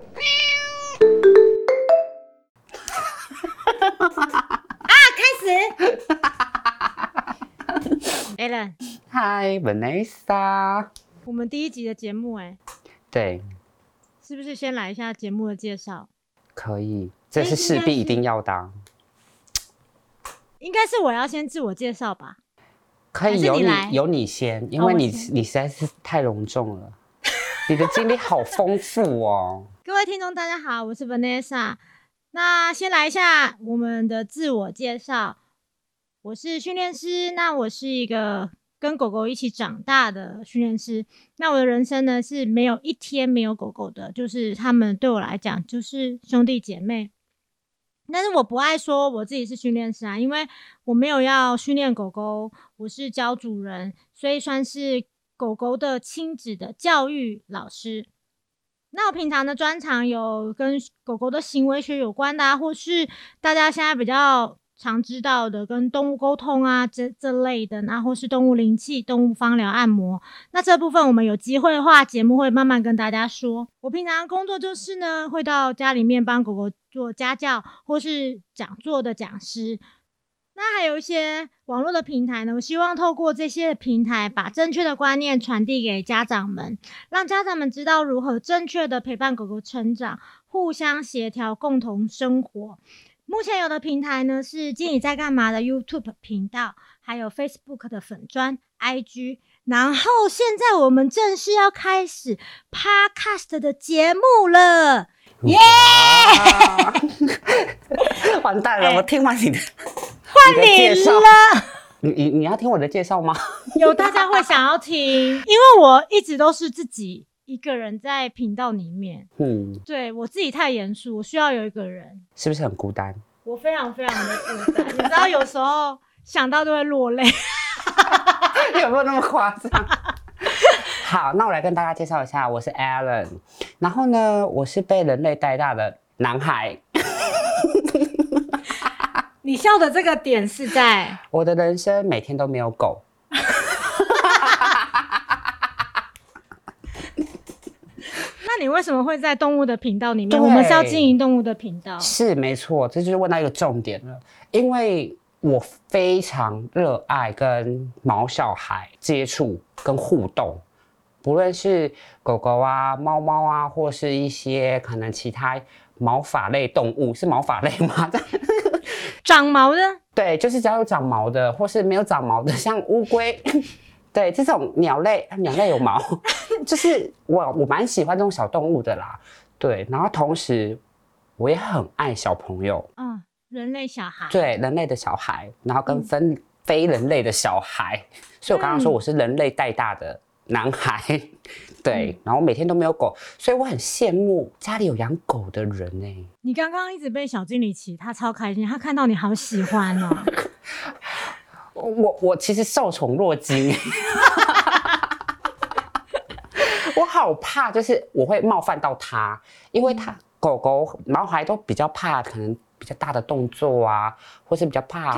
啊，开始。Alan，嗨，Vanessa。我们第一集的节目，哎，对，是不是先来一下节目的介绍？可以，这是势必一定要的。应该是我要先自我介绍吧？可以由你由你先，因为你你实在是太隆重了，你的经历好丰富哦。各位听众，大家好，我是 Vanessa。那先来一下我们的自我介绍，我是训练师，那我是一个跟狗狗一起长大的训练师。那我的人生呢是没有一天没有狗狗的，就是他们对我来讲就是兄弟姐妹。但是我不爱说我自己是训练师啊，因为我没有要训练狗狗，我是教主人，所以算是狗狗的亲子的教育老师。那我平常的专长有跟狗狗的行为学有关的，或是大家现在比较常知道的跟动物沟通啊这这类的，然后是动物灵气、动物芳疗、按摩。那这部分我们有机会的话，节目会慢慢跟大家说。我平常工作就是呢，会到家里面帮狗狗做家教或是讲座的讲师。那还有一些网络的平台呢，我希望透过这些平台，把正确的观念传递给家长们，让家长们知道如何正确的陪伴狗狗成长，互相协调，共同生活。目前有的平台呢是“经理在干嘛”的 YouTube 频道，还有 Facebook 的粉砖、IG。然后现在我们正式要开始 Podcast 的节目了，耶！完蛋了，我听完你的。换你了，你你你要听我的介绍吗？有大家会想要听，因为我一直都是自己一个人在频道里面。嗯，对我自己太严肃，我需要有一个人。是不是很孤单？我非常非常的孤单，你知道，有时候想到都会落泪。有没有那么夸张？好，那我来跟大家介绍一下，我是 Alan，然后呢，我是被人类带大的男孩。你笑的这个点是在我的人生每天都没有狗。那你为什么会在动物的频道里面？我们是要经营动物的频道，是没错，这就是问到一个重点了。因为我非常热爱跟毛小孩接触跟互动，不论是狗狗啊、猫猫啊，或是一些可能其他毛发类动物，是毛发类吗？长毛的，对，就是只要有长毛的，或是没有长毛的，像乌龟，对，这种鸟类，鸟类有毛，就是我我蛮喜欢这种小动物的啦，对，然后同时我也很爱小朋友，嗯，人类小孩，对，人类的小孩，然后跟分非人类的小孩，所以我刚刚说我是人类带大的男孩。对，然后每天都没有狗，所以我很羡慕家里有养狗的人呢。你刚刚一直被小经理骑，他超开心，他看到你好喜欢哦。我我其实受宠若惊，我好怕，就是我会冒犯到他，因为他狗狗毛孩都比较怕，可能。比较大的动作啊，或是比较怕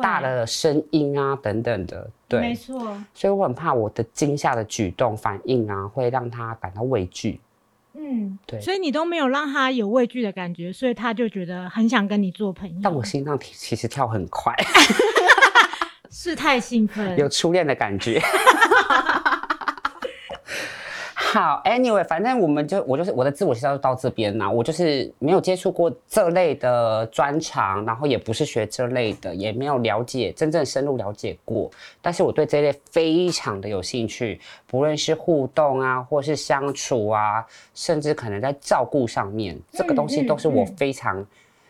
大的声音啊等等的，对，没错。所以我很怕我的惊吓的举动反应啊，会让他感到畏惧。嗯，对。所以你都没有让他有畏惧的感觉，所以他就觉得很想跟你做朋友。但我心脏其实跳很快，是太兴奋，有初恋的感觉。好，Anyway，反正我们就我就是我的自我介绍就到这边啦。我就是没有接触过这类的专长，然后也不是学这类的，也没有了解真正深入了解过。但是我对这类非常的有兴趣，不论是互动啊，或是相处啊，甚至可能在照顾上面，这个东西都是我非常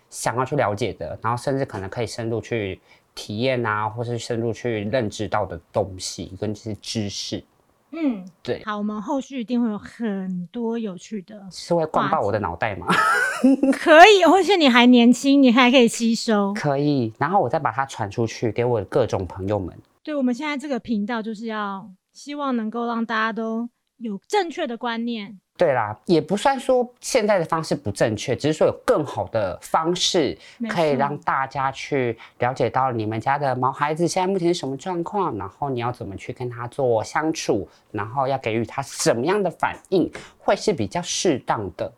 想要去了解的。然后甚至可能可以深入去体验啊，或是深入去认知到的东西跟这些知识。嗯，对，好，我们后续一定会有很多有趣的，是会灌爆我的脑袋吗？可以，或是你还年轻，你还可以吸收，可以，然后我再把它传出去给我各种朋友们。对，我们现在这个频道就是要希望能够让大家都有正确的观念。对啦，也不算说现在的方式不正确，只是说有更好的方式可以让大家去了解到你们家的毛孩子现在目前是什么状况，然后你要怎么去跟他做相处，然后要给予他什么样的反应会是比较适当的。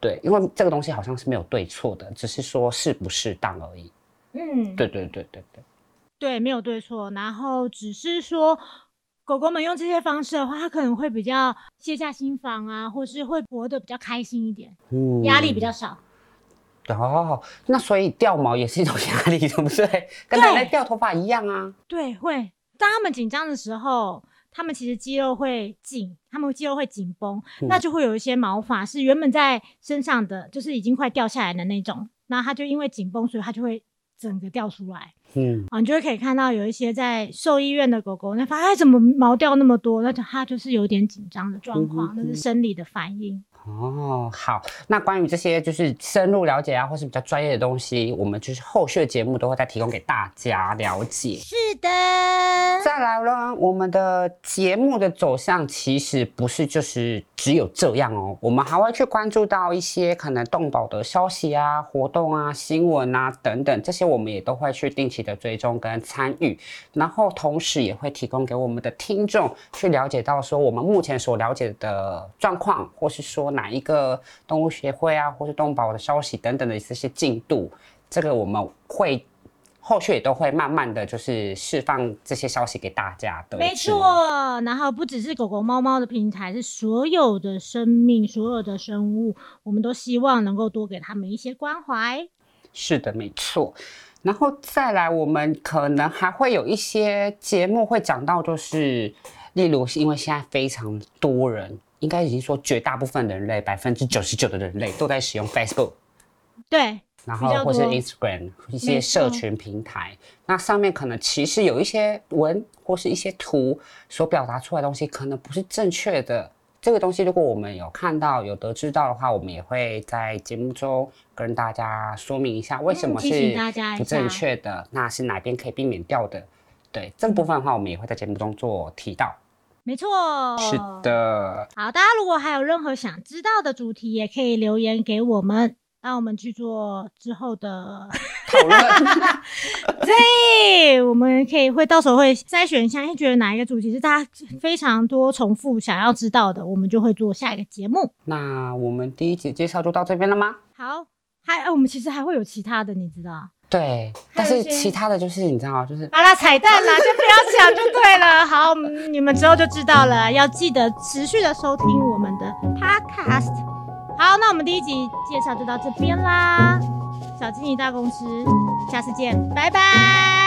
对，因为这个东西好像是没有对错的，只是说适不适当而已。嗯，对对对对对，对，没有对错，然后只是说狗狗们用这些方式的话，它可能会比较卸下心防啊，或是会活得比较开心一点，嗯压力比较少。哦，那所以掉毛也是一种压力，对不对？跟人类掉头发一样啊。对，会当它们紧张的时候，它们其实肌肉会紧，它们肌肉会紧绷，嗯那就会有一些毛发是原本在身上的，就是已经快掉下来的那种，那它就因为紧绷，所以它就会整个掉出来。嗯，啊，你就会可以看到有一些在兽医院的狗狗，那发现哎怎么毛掉那么多，那就它就是有点紧张的状况，那是生理的反应。哦，好。那关于这些就是深入了解啊，或是比较专业的东西，我们就是后续的节目都会再提供给大家了解。是的，再来呢，我们的节目的走向其实不是就是只有这样哦，我们还会去关注到一些可能动保的消息啊、活动啊、新闻啊等等，这些我们也都会去定期的追踪跟参与，然后同时也会提供给我们的听众去了解到说我们目前所了解的状况，或是说哪一个动物协会啊，或是动保的消息等等的这些进度，这个我们会。后续也都会慢慢的就是释放这些消息给大家的。没错。然后不只是狗狗、猫猫的平台，是所有的生命、所有的生物，我们都希望能够多给他们一些关怀。是的，没错。然后再来，我们可能还会有一些节目会讲到，就是例如是因为现在非常多人，应该已经说绝大部分人类，百分之九十九的人类都在使用 Facebook。对，然后或是 Instagram 一些社群平台，那上面可能其实有一些文或是一些图所表达出来的东西，可能不是正确的。这个东西如果我们有看到、有得知到的话，我们也会在节目中跟大家说明一下为什么是不正下确的，那是哪边可以避免掉的。对这个部分的话，我们也会在节目中做提到。没错。是。的，好，大家如果还有任何想知道的主题，也可以留言给我们，让我们去做之后的。讨论 对，我们可以会到时候会筛选一下，因为觉得哪一个主题是大家非常多重复想要知道的，我们就会做下一个节目。那我们第一集介绍就到这边了吗？好，还、呃我们其实还会有其他的，你知道？对，但是其他的就是你知道，就是好啦，彩蛋啦，就不要讲就对了。好，嗯你们之后就知道了，要记得持续的收听我们的 podcast。好，那我们第一集介绍就到这边啦，小金鱼大公司，下次见，拜拜。